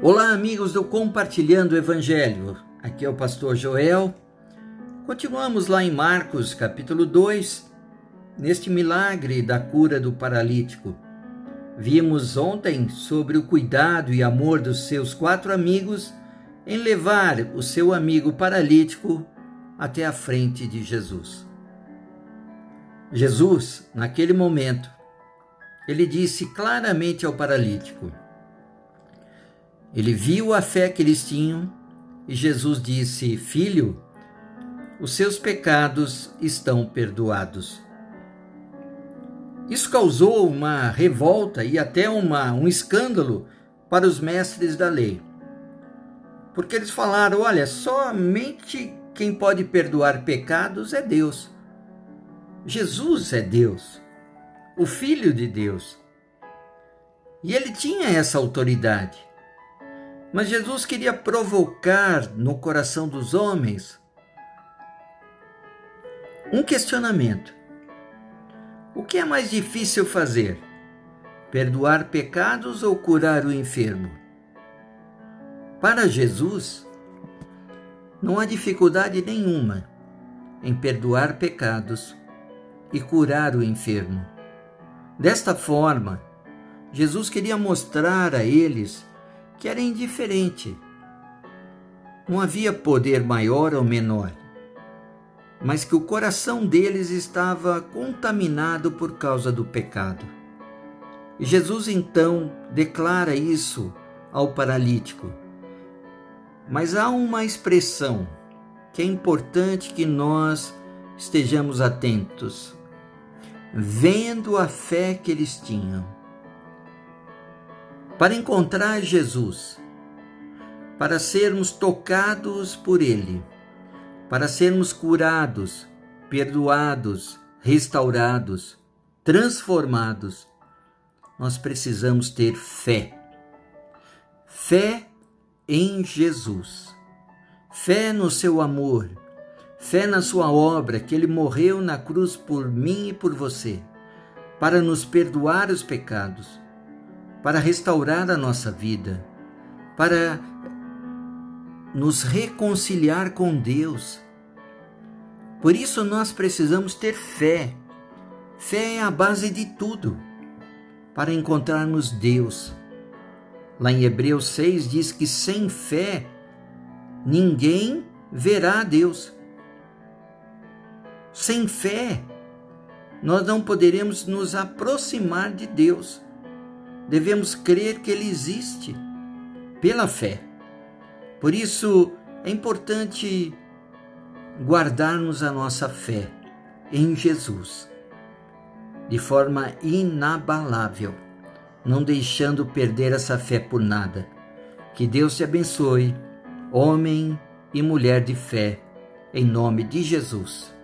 Olá, amigos do Compartilhando o Evangelho. Aqui é o pastor Joel. Continuamos lá em Marcos, capítulo 2, neste milagre da cura do paralítico. Vimos ontem sobre o cuidado e amor dos seus quatro amigos em levar o seu amigo paralítico até a frente de Jesus. Jesus, naquele momento, ele disse claramente ao paralítico: ele viu a fé que eles tinham e Jesus disse: Filho, os seus pecados estão perdoados. Isso causou uma revolta e até uma, um escândalo para os mestres da lei. Porque eles falaram: olha, somente quem pode perdoar pecados é Deus. Jesus é Deus, o Filho de Deus. E ele tinha essa autoridade. Mas Jesus queria provocar no coração dos homens um questionamento. O que é mais difícil fazer? Perdoar pecados ou curar o enfermo? Para Jesus, não há dificuldade nenhuma em perdoar pecados e curar o enfermo. Desta forma, Jesus queria mostrar a eles que era indiferente. Não havia poder maior ou menor, mas que o coração deles estava contaminado por causa do pecado. Jesus então declara isso ao paralítico. Mas há uma expressão que é importante que nós estejamos atentos. Vendo a fé que eles tinham para encontrar Jesus, para sermos tocados por Ele, para sermos curados, perdoados, restaurados, transformados, nós precisamos ter fé. Fé em Jesus, fé no seu amor, fé na sua obra, que ele morreu na cruz por mim e por você, para nos perdoar os pecados para restaurar a nossa vida, para nos reconciliar com Deus. Por isso nós precisamos ter fé. Fé é a base de tudo para encontrarmos Deus. Lá em Hebreus 6 diz que sem fé ninguém verá a Deus. Sem fé, nós não poderemos nos aproximar de Deus devemos crer que Ele existe pela fé. Por isso é importante guardarmos a nossa fé em Jesus de forma inabalável, não deixando perder essa fé por nada. Que Deus te abençoe, homem e mulher de fé, em nome de Jesus.